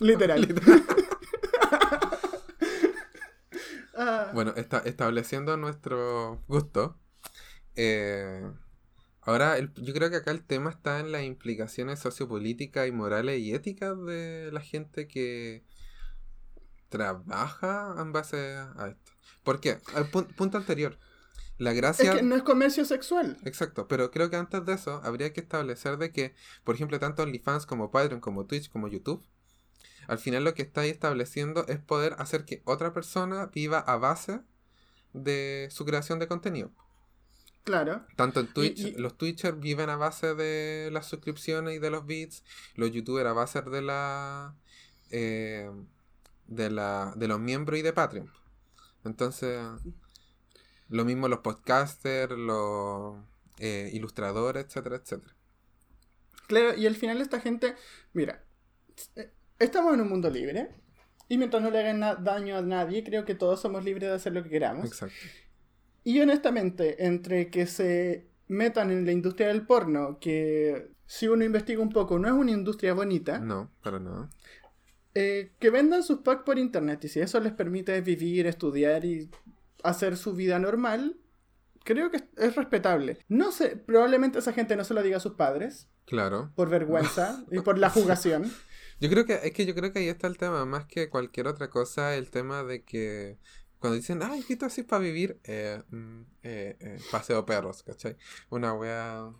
Literal. Ah, Bueno, está, estableciendo nuestro gusto. eh, ahora, el- yo creo que acá el tema está en las implicaciones sociopolíticas y morales y éticas de la gente que trabaja en base a esto. ¿Por qué? Al pu- punto anterior. La es gracia... que no es comercio sexual. Exacto, pero creo que antes de eso habría que establecer de que, por ejemplo, tanto OnlyFans como Patreon, como Twitch, como YouTube, al final lo que estáis estableciendo es poder hacer que otra persona viva a base de su creación de contenido. Claro. Tanto en Twitch, y- los Twitchers viven a base de las suscripciones y de los bits, los YouTubers a base de la, eh, de la de los miembros y de Patreon. Entonces, lo mismo los podcasters, los eh, ilustradores, etcétera, etcétera. Claro, y al final esta gente, mira, eh, estamos en un mundo libre y mientras no le hagan daño a nadie, creo que todos somos libres de hacer lo que queramos. Exacto. Y honestamente, entre que se metan en la industria del porno, que si uno investiga un poco no es una industria bonita, No, para nada. eh, que vendan sus packs por internet y si eso les permite vivir, estudiar y hacer su vida normal, creo que es- es respetable. No sé, probablemente esa gente no se lo diga a sus padres, Claro. por vergüenza y por la jugación. Yo creo que, es que yo creo que ahí está el tema, más que cualquier otra cosa, el tema de que cuando dicen, ay, ¿qué tú haces para vivir? Eh, mm, eh, eh, paseo perros, ¿cachai? Una wea...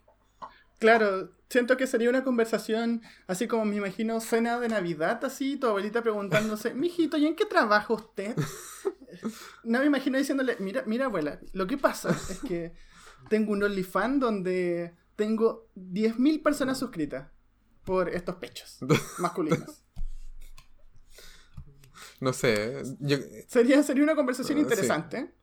Claro, siento que sería una conversación así como me imagino cena de Navidad, así, tu abuelita preguntándose, mijito, ¿y en qué trabaja usted? No me imagino diciéndole, mira, mira abuela, lo que pasa es que tengo un OnlyFans donde tengo 10.000 personas suscritas por estos pechos masculinos. No sé, yo, Sería, sería una conversación Ah, sí. interesante.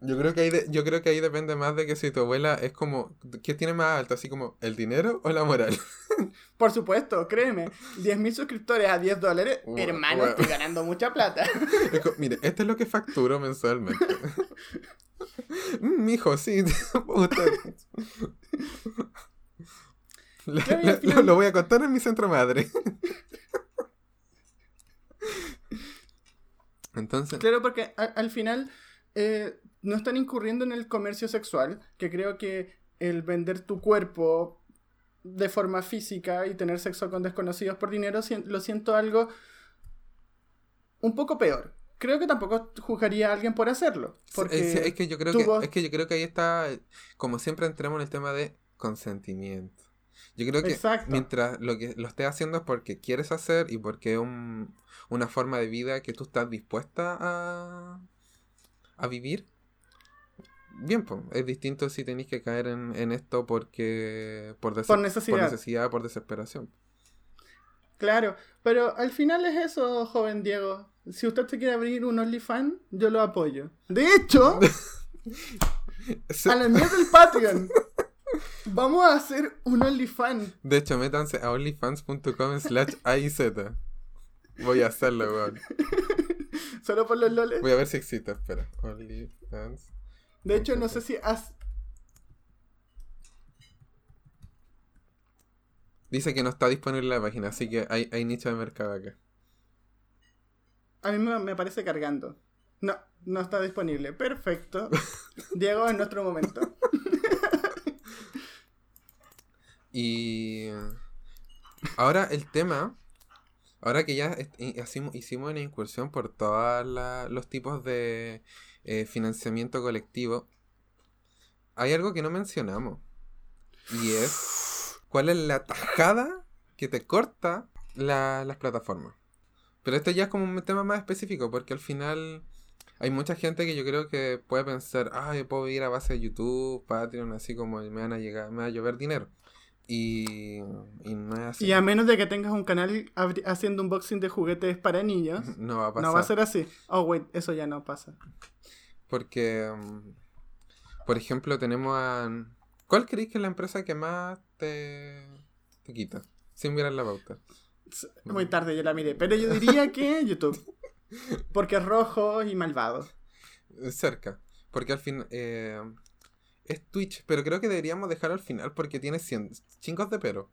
yo creo que ahí de- yo creo que ahí depende más de que si tu abuela es como, ¿qué tiene más alto? Así como, ¿el dinero o la moral? Por supuesto, créeme, 10.000 suscriptores a 10 dólares, Bueno, hermano, estoy ganando mucha plata. Es como, mire, esto es lo que facturo mensualmente. Mm, Mijo, sí. Lo, lo voy a contar en mi centro madre. Entonces, Claro, porque a- al final eh, no están incurriendo en el comercio sexual, que creo que el vender tu cuerpo de forma física y tener sexo con desconocidos por dinero lo siento algo un poco peor. Creo que tampoco juzgaría a alguien por hacerlo. Porque es, es que yo creo que es que yo creo que ahí está como siempre entramos en el tema de consentimiento. Yo creo que Exacto. mientras lo que lo estés haciendo es porque quieres hacer y porque es un- una forma de vida que tú estás dispuesta a, a vivir. Bien, pues, es distinto si tenéis que caer en, en esto porque por, Por necesidad. por necesidad, por desesperación. Claro, pero al final es eso, joven Diego. Si usted se quiere abrir un OnlyFans, yo lo apoyo. De hecho, a la mía del Patreon, vamos a hacer un OnlyFans. De hecho, métanse a onlyfans.com slash AIZ. Voy a hacerlo, weón. Solo por los loles. Voy a ver si existe, espera. OnlyFans. De hecho, no sé si has... Dice que no está disponible la página, así que hay, hay nicho de mercado acá. A mí me, me aparece cargando. No, no está disponible. Perfecto. Diego, en nuestro momento. Y ahora el tema, ahora que ya hicimos, hicimos una incursión por todos los tipos de eh, financiamiento colectivo, hay algo que no mencionamos. Y es cuál es la tajada que te corta la- las plataformas. Pero esto ya es como un tema más específico, porque al final hay mucha gente que yo creo que puede pensar, ah, yo puedo ir a base de YouTube, Patreon, así como me van a llegar, me va a llover dinero. Y, y no es así. Y a menos de que tengas un canal haciendo unboxing de juguetes para niños, No va a pasar. no va a ser así. Oh, wait, eso ya no pasa. Porque, mm, por ejemplo, tenemos a... ¿Cuál creéis que es la empresa que más te, te quita? Sin mirar la pauta. Muy tarde yo la miré, pero yo diría que YouTube. Porque es rojo y malvado. Cerca. Porque al fin... eh, es Twitch, pero creo que deberíamos dejarlo al final porque tiene 100 chingos de pero.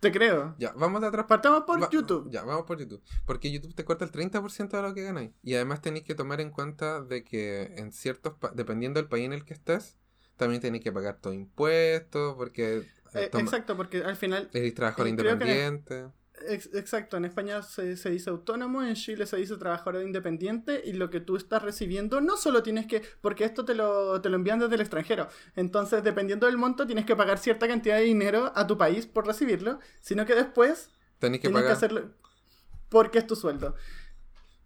Te creo. Ya, vamos de atrás. Partamos por Va- YouTube. Ya, vamos por YouTube. Porque YouTube te corta el 30% de lo que ganáis. Y además tenéis que tomar en cuenta de que en ciertos... dependiendo del país en el que estés, también tenéis que pagar tus impuestos porque... eh, Eh, exacto, porque al final Eres trabajador Eh, independiente. Ex- Exacto, en España se, se dice autónomo, en Chile se dice trabajador independiente y lo que tú estás recibiendo no solo tienes que, porque esto te lo, te lo envían desde el extranjero, entonces dependiendo del monto tienes que pagar cierta cantidad de dinero a tu país por recibirlo, sino que después que tienes que pagar hacerlo... porque es tu sueldo.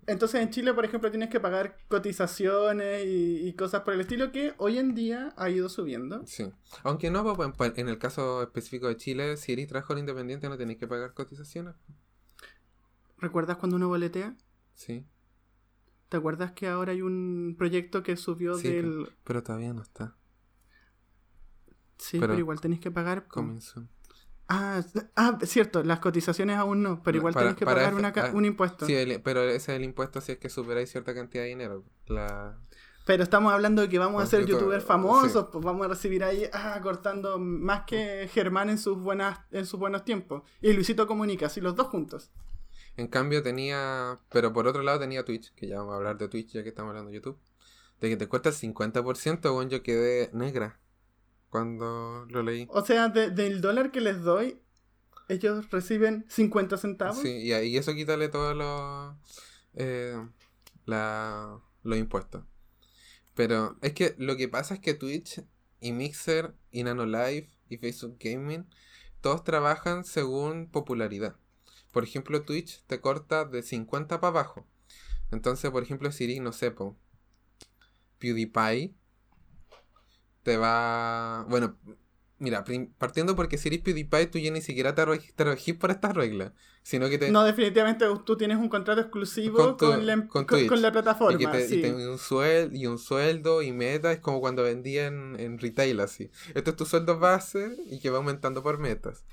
Entonces en Chile, por ejemplo, tienes que pagar cotizaciones y, cosas por el estilo que hoy en día ha ido subiendo. Sí. Aunque no, pues, pues, en el caso específico de Chile, si eres trabajador independiente no tenés que pagar cotizaciones. ¿Recuerdas cuando uno boletea? Sí. ¿Te acuerdas que ahora hay un proyecto que subió del... Pero, todavía no está. Sí, pero, igual tenés que pagar... Comenzó. Ah, ah, cierto, las cotizaciones aún no, pero igual tenés que pagar ah, un impuesto. Sí, pero ese es el impuesto si es que superáis cierta cantidad de dinero. La... Pero estamos hablando de que vamos a ser youtubers famosos, pues vamos a recibir ahí, ah, cortando más que Germán en sus buenas, en sus buenos tiempos. Y Luisito Comunica, así los dos juntos. En cambio tenía, pero por otro lado tenía Twitch, que ya vamos a hablar de Twitch ya que estamos hablando de YouTube. De que te cuesta el 50%, bueno, yo quedé negra cuando lo leí. O sea, del dólar que les doy, ellos reciben 50 centavos. Sí, y, eso quítale todos los, eh, los impuestos. Pero es que lo que pasa es que Twitch y Mixer y Nanolive y Facebook Gaming, todos trabajan según popularidad. Por ejemplo, Twitch te corta de 50 para abajo. Entonces, por ejemplo, Siri, no sé, PewDiePie te va. Bueno, mira, partiendo porque si eres PewDiePie, tú ya ni siquiera te, regís por estas reglas. Sino que te... No, definitivamente tú tienes un contrato exclusivo con, la, con, la, plataforma. Y, te, un sueldo, y un sueldo y meta, es como cuando vendían en, retail así. Esto es tu sueldo base y que va aumentando por metas.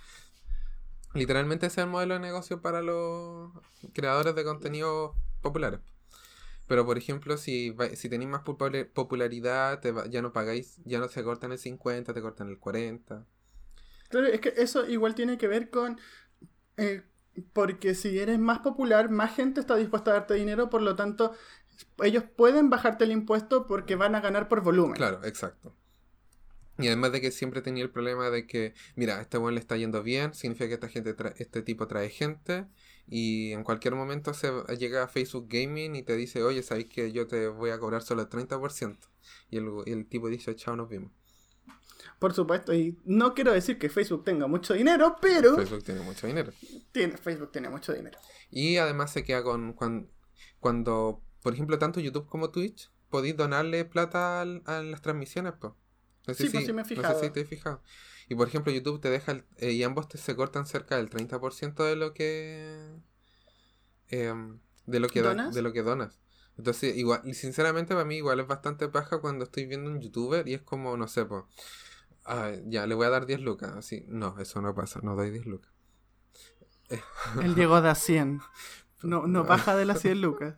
Literalmente ese es el modelo de negocio para los creadores de contenido populares. Pero por ejemplo, si, si tenéis más popularidad, ya no pagáis, ya no se cortan el 50, te cortan el 40. Claro, es que eso igual tiene que ver con... Eh, porque si eres más popular, más gente está dispuesta a darte dinero, por lo tanto, ellos pueden bajarte el impuesto porque van a ganar por volumen. Claro, exacto. Y además de que siempre tenía el problema de que, mira, a este buen le está yendo bien, significa que esta gente este tipo trae gente y en cualquier momento se llega a Facebook Gaming y te dice, oye, sabéis que yo te voy a cobrar solo el 30%. Y el, el tipo dice, chao, nos vimos. Por supuesto, y no quiero decir que Facebook tenga mucho dinero, pero... Facebook tiene mucho dinero. Tiene, Facebook tiene mucho dinero. Y además se queda con... Cuando, por ejemplo, tanto YouTube como Twitch, podéis donarle plata a las transmisiones, pues. sí, pues sí me he fijado. No sé si te he fijado. Y por ejemplo, YouTube te deja, eh, y ambos te, se cortan cerca del 30% de lo que... Em, de lo que ¿Donas? de lo que donas. Entonces, igual, y sinceramente para mí igual es bastante paja cuando estoy viendo un youtuber y es como, no sé, pues, ya, le voy a dar 10 lucas. Así, no, eso no pasa, no doy 10 lucas. Él llegó de a 100. No, no baja de las 100 lucas.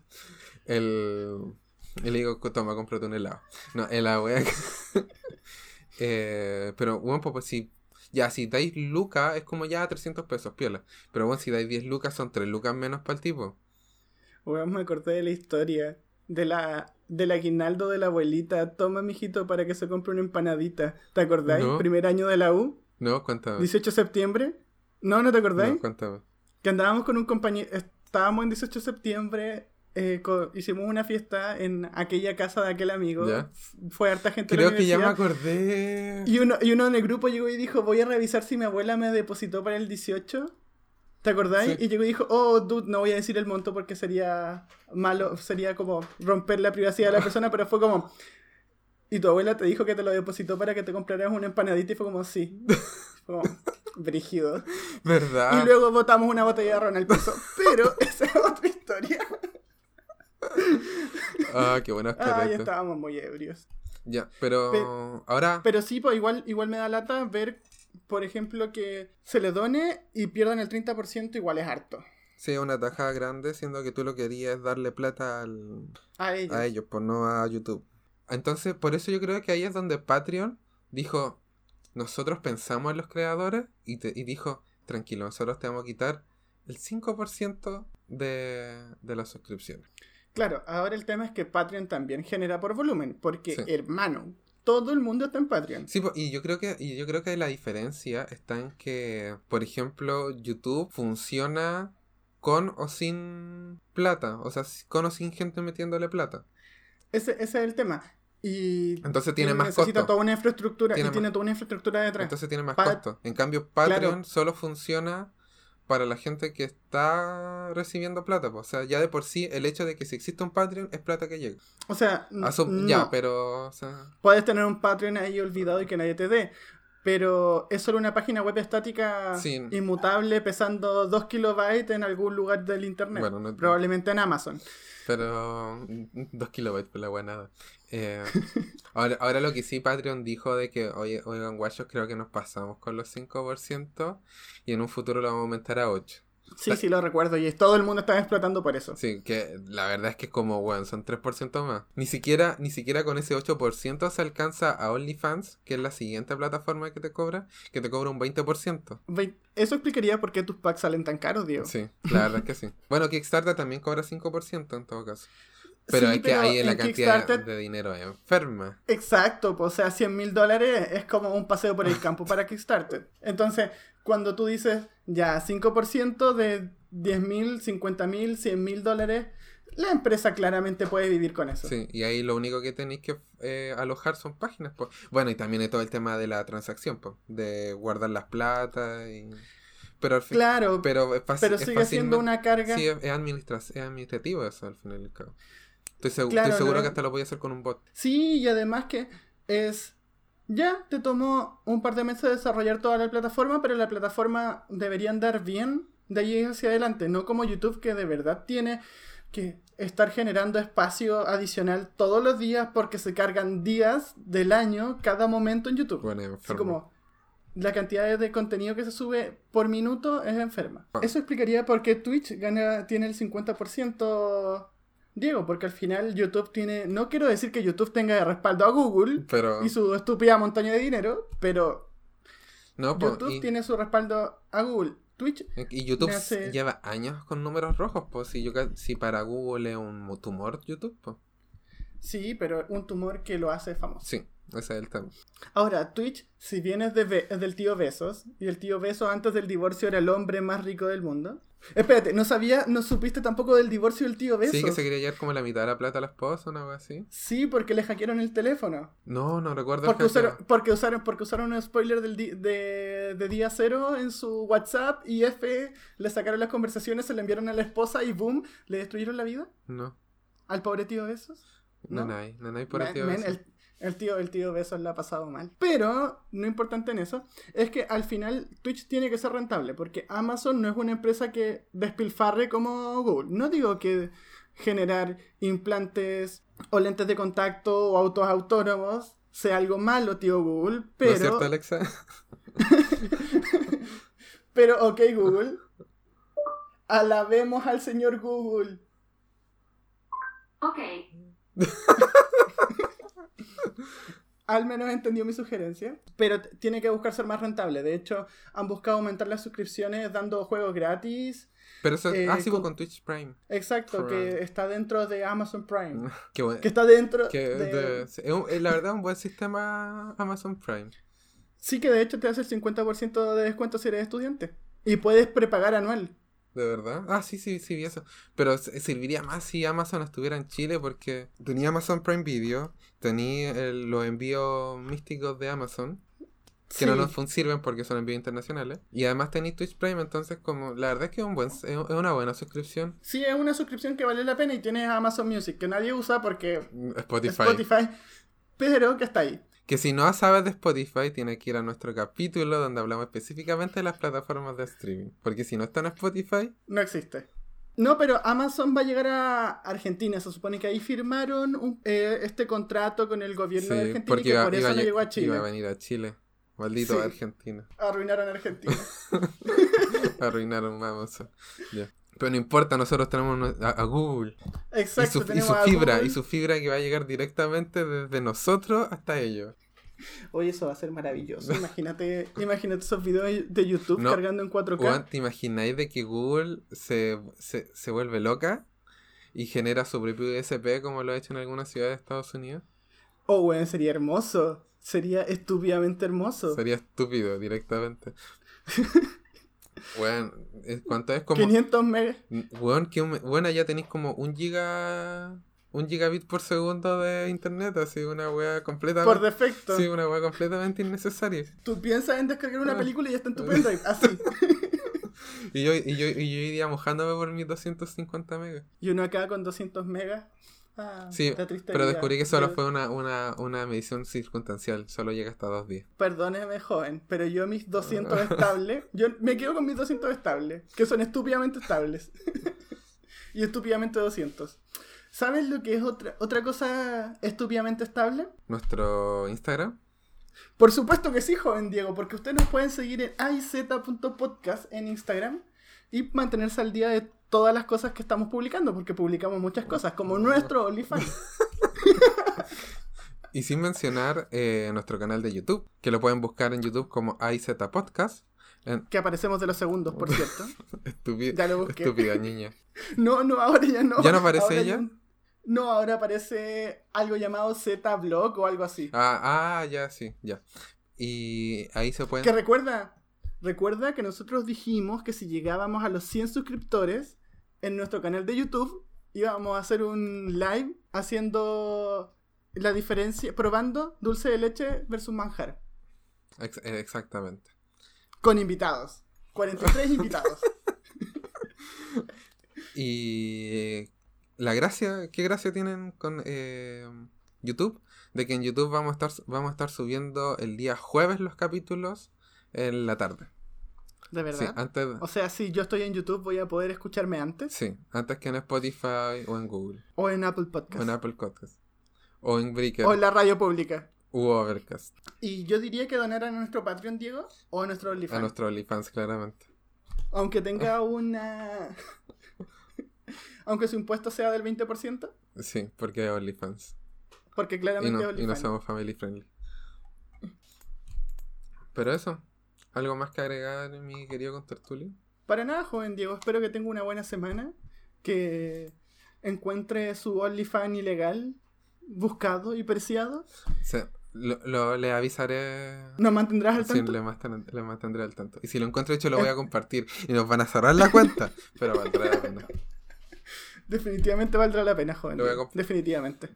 El, le digo, toma, cómprate un helado. No, el agua. Eh, pero bueno, pues, pues, si ya si dais lucas es como ya 300 pesos, piola. Pero bueno, si dais 10 lucas son 3 lucas menos para el tipo. Me acordé de la historia de la del aguinaldo de la abuelita. Toma, mijito, para que se compre una empanadita. ¿Te acordáis? Primer año de la U. No, cuéntame. 18 de septiembre. No, ¿no te acordáis? No, cuéntame. Que andábamos con un compañero. Estábamos en 18 de septiembre eh, hicimos una fiesta en aquella casa de aquel amigo. Fue harta gente. Creo que ya me acordé. Y uno, y uno en el grupo llegó y dijo, voy a revisar si mi abuela me depositó para el 18. ¿Te acordáis? Y llegó y dijo, oh, dude, no voy a decir el monto porque sería malo, sería como romper la privacidad de la persona, pero fue como, y tu abuela te dijo que te lo depositó para que te compraras una empanadita y fue como, sí. Fue como, brígido. ¿Verdad? Y luego botamos una botella de ron al piso. Pero esa es otra historia. ah, qué buenas Ah, ya estábamos muy ebrios. Ya, pero, ahora... Pero sí, pues igual, igual me da lata ver, por ejemplo, que se le done y pierdan el 30%, igual es harto. Sí, una tajada grande, siendo que tú lo querías darle plata al... a ellos. A ellos, pues no a YouTube. Entonces, por eso yo creo que ahí es donde Patreon dijo, nosotros pensamos en los creadores y, te, y dijo, tranquilo, nosotros te vamos a quitar el 5% de, de las suscripciones. Claro, ahora el tema es que Patreon también genera por volumen, porque hermano, todo el mundo está en Patreon. Sí, y yo creo que y yo creo que la diferencia está en que, por ejemplo, YouTube funciona con o sin plata, o sea, con o sin gente metiéndole plata. Ese, ese es el tema. Y entonces tiene más necesita toda una infraestructura y tiene toda una infraestructura detrás. Entonces tiene más costo. En cambio, Patreon solo funciona para la gente que está recibiendo plata. O sea, ya de por sí, el hecho de que si existe un Patreon es plata que llega. O sea, Asum- no. Ya, pero. O sea, puedes tener un Patreon ahí olvidado y que nadie te dé. Pero es solo una página web estática Sí. inmutable pesando 2 kilobytes en algún lugar del internet. Bueno, no- Probablemente en Amazon. Pero mm, dos kilobytes por la buena nada. Eh, ahora, ahora lo que sí Patreon dijo de que, oye, oigan, guachos, creo que nos pasamos con los 5% y en un futuro lo vamos a aumentar a 8%. Sí, sí, lo recuerdo. Y todo el mundo está explotando por eso. Sí, que la verdad es que es como, bueno, son 3% más. Ni siquiera, ni siquiera con ese 8% se alcanza a OnlyFans, que es la siguiente plataforma que te cobra, que te cobra un 20%. Ve- Eso explicaría por qué tus packs salen tan caros, Diego. Sí, la verdad es que sí. Bueno, Kickstarter también cobra 5% en todo caso. Pero Sí, es que pero ahí la en cantidad Kickstarter- de dinero es enferma. Exacto, pues, o sea, 100 mil dólares es como un paseo por el campo para Kickstarter. Entonces, cuando tú dices ya 5% de 10 mil, 50 mil, 100 mil dólares, la empresa claramente puede vivir con eso. Sí, y ahí lo único que tenéis que eh, alojar son páginas. pues. Bueno, y también hay todo el tema de la transacción, pues, de guardar las platas y... Pero al fin... Claro, pero, Pero, es es sigue siendo una carga. Sí, es, es administra- es administrativo eso al final al cabo. Estoy, segu- Claro, estoy seguro no que hasta lo voy a hacer con un bot. Sí, y además que es. Ya te tomó un par de meses desarrollar toda la plataforma, pero la plataforma debería andar bien de ahí hacia adelante, no como YouTube que de verdad tiene que estar generando espacio adicional todos los días porque se cargan días del año cada momento en YouTube. Bueno, Así como la cantidad de contenido que se sube por minuto es enferma. Ah. Eso explicaría por qué Twitch gana, tiene el 50%, Diego, porque al final YouTube tiene, no quiero decir que YouTube tenga de respaldo a Google Pero... y su estúpida montaña de dinero, pero No, pues, YouTube y, tiene su respaldo a Google. Twitch, y YouTube hace- lleva años con números rojos, pues si, yo, si para Google es un tumor YouTube, pues sí, pero un tumor que lo hace famoso. sí, ese es el tema. Ahora, Twitch, si bien es, de Be- del tío Besos, y el tío Besos antes del divorcio era el hombre más rico del mundo. Espérate, ¿no sabía, no supiste tampoco del divorcio del tío Besos? Sí, que se quería llevar como la mitad de la plata a la esposa, una cosa así. Sí, porque le hackearon el teléfono. No, no recuerdo. Porque usaron, porque usaron, porque usaron un spoiler del de, de día cero en su WhatsApp y F le sacaron las conversaciones, se le enviaron a la esposa y boom, le destruyeron la vida No, al pobre tío Besos. ¿No? Nanay, Nanay por Men- el tío men, Beso. el, el tío, el tío Besos la ha pasado mal. Pero, no importante en eso, es que al final Twitch tiene que ser rentable, porque Amazon no es una empresa que despilfarre como Google. No digo que generar implantes o lentes de contacto o autos autónomos sea algo malo, tío Google, ¿No es pero... cierto, Alexa? Pero, ok, Google. Alabemos al señor Google. Ok. Al menos entendió mi sugerencia. Pero tiene que buscar ser más rentable. De hecho, han buscado aumentar las suscripciones dando juegos gratis. Pero eso, Eh, ah, sí, con- con Twitch Prime. Exacto, Prime. que está dentro de Amazon Prime. Qué bueno. Que está dentro Que de... la verdad un buen sistema Amazon Prime. Sí, que de hecho te hace el 50% de descuento si eres estudiante. Y puedes prepagar anual. ¿De verdad? Ah, sí, sí, sí, vi eso. Pero serviría más si Amazon estuviera en Chile porque tenía Amazon Prime Video, tenía el- los envíos místicos de Amazon, que no nos sirven porque son envíos internacionales. Y además tenéis Twitch Prime, entonces como la verdad es que es, un buen, es es una buena suscripción. Sí, es una suscripción que vale la pena y tienes Amazon Music, que nadie usa porque Spotify. Spotify, pero que está ahí. Que si no sabes de Spotify, tienes que ir a nuestro capítulo donde hablamos específicamente de las plataformas de streaming. Porque si no está en Spotify, No existe. No, pero Amazon va a llegar a Argentina. Se supone que ahí firmaron un- eh, este contrato con el gobierno de sí, Argentina y que iba, por eso iba no lle- llegó a Chile. iba a venir a Chile. Maldito Sí. Argentina. Arruinaron Argentina. Arruinaron Amazon. Ya. Pero no importa, nosotros tenemos a, a Google. Y Exacto, su, y su fibra, Google. y su fibra que va a llegar directamente desde nosotros hasta ellos. Oye, eso va a ser maravilloso. Imagínate, imagínate esos videos de YouTube No. cargando en 4K. Juan, ¿te imagináis de que Google se, se, se vuelve loca y genera su propio ISP como lo ha hecho en algunas ciudades de Estados Unidos? Oh, weón, sería hermoso. Sería estúpidamente hermoso. Sería estúpido directamente. Bueno, ¿cuánto es como? 500 megas. Weón, que un- bueno, ya tenéis como un giga. Un gigabit por segundo de internet, así una wea completamente. Por defecto. Sí, una wea completamente innecesaria. Tú piensas en descargar una Ah. película y ya está en tu pendrive. Así. Y yo, y yo, y yo iría mojándome por mis 250 megas. Y uno acá con 200 megas. Ah, Sí, pero descubrí que solo fue una, una, una medición circunstancial. Solo llega hasta dos días. Perdóneme, joven, pero yo mis 200 estables, yo me quedo con mis 200 estables, que son estúpidamente estables. y estúpidamente 200. ¿Sabes lo que es otra, otra cosa estúpidamente estable? Nuestro Instagram. Por supuesto que sí, joven Diego, porque ustedes nos pueden seguir en aiz.podcast en Instagram y mantenerse al día de todas las cosas que estamos publicando, porque publicamos muchas cosas, como nuestro OnlyFans. Y sin mencionar eh, nuestro canal de YouTube, que lo pueden buscar en YouTube como AIZ Podcast. En- que aparecemos de los segundos, por cierto. Estúpida, Ya lo busqué. estúpida niña. No, no, ahora ya no. ¿Ya no aparece Ahora ella? ya- No, ahora aparece algo llamado Z-Blog o algo así. Ah, ah, ya, sí, ya. Y ahí se pueden... Que recuerda, recuerda que nosotros dijimos que si llegábamos a los 100 suscriptores en nuestro canal de YouTube, íbamos a hacer un live haciendo la diferencia, probando dulce de leche versus manjar. Eh, exactamente. Con invitados. 43 invitados. Y la gracia, ¿qué gracia tienen con eh, YouTube? De que en YouTube vamos a estar vamos a estar subiendo el día jueves los capítulos en la tarde. De Sí, verdad. antes, O sea, si yo estoy en YouTube, voy a poder escucharme antes. sí, antes que en Spotify o en Google O en Apple o Podcast. en Apple Podcast o en Breaker O en la radio pública. u Overcast. Y yo diría que donaran a nuestro Patreon, Diego, o a nuestro A OnlyFans. nuestros OnlyFans, claramente. Aunque tenga una... Aunque su impuesto sea del 20%, Sí, porque es OnlyFans. porque Y claramente no, es y no OnlyFans. somos family friendly. Pero eso, ¿algo más que agregar, mi querido contertulio? Para nada, joven Diego, espero que tenga una buena semana, que encuentre su OnlyFans ilegal, buscado y preciado. Se- lo, lo- le avisaré. ¿Nos mantendrás al Sí, tanto? le, manten- le mantendré al tanto. Y si lo encuentro hecho, lo voy a compartir. Y nos van a cerrar la cuenta. Pero valdrá la pena. Definitivamente valdrá la pena, joven Lo voy a Diego. comp- Definitivamente.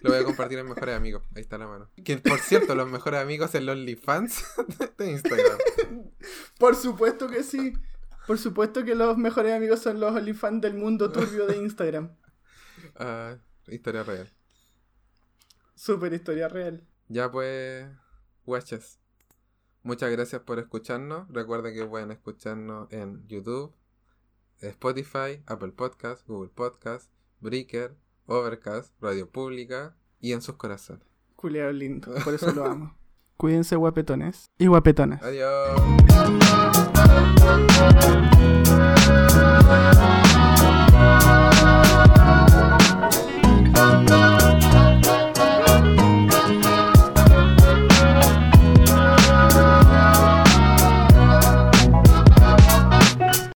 Lo voy a compartir en Mejores Amigos. Ahí está la mano. Que por cierto, los mejores amigos en los OnlyFans de Instagram. Por supuesto que sí. Por supuesto que los mejores amigos son los OnlyFans del mundo turbio de Instagram. Ah, historia real. Super historia real. Ya pues, guaches. Muchas gracias por escucharnos. Recuerden que pueden escucharnos en YouTube, Spotify, Apple Podcast, Google Podcast, Breaker, Overcast, Radio Pública y en sus corazones. Culeado lindo, por eso lo amo. Cuídense guapetones y guapetonas. Adiós.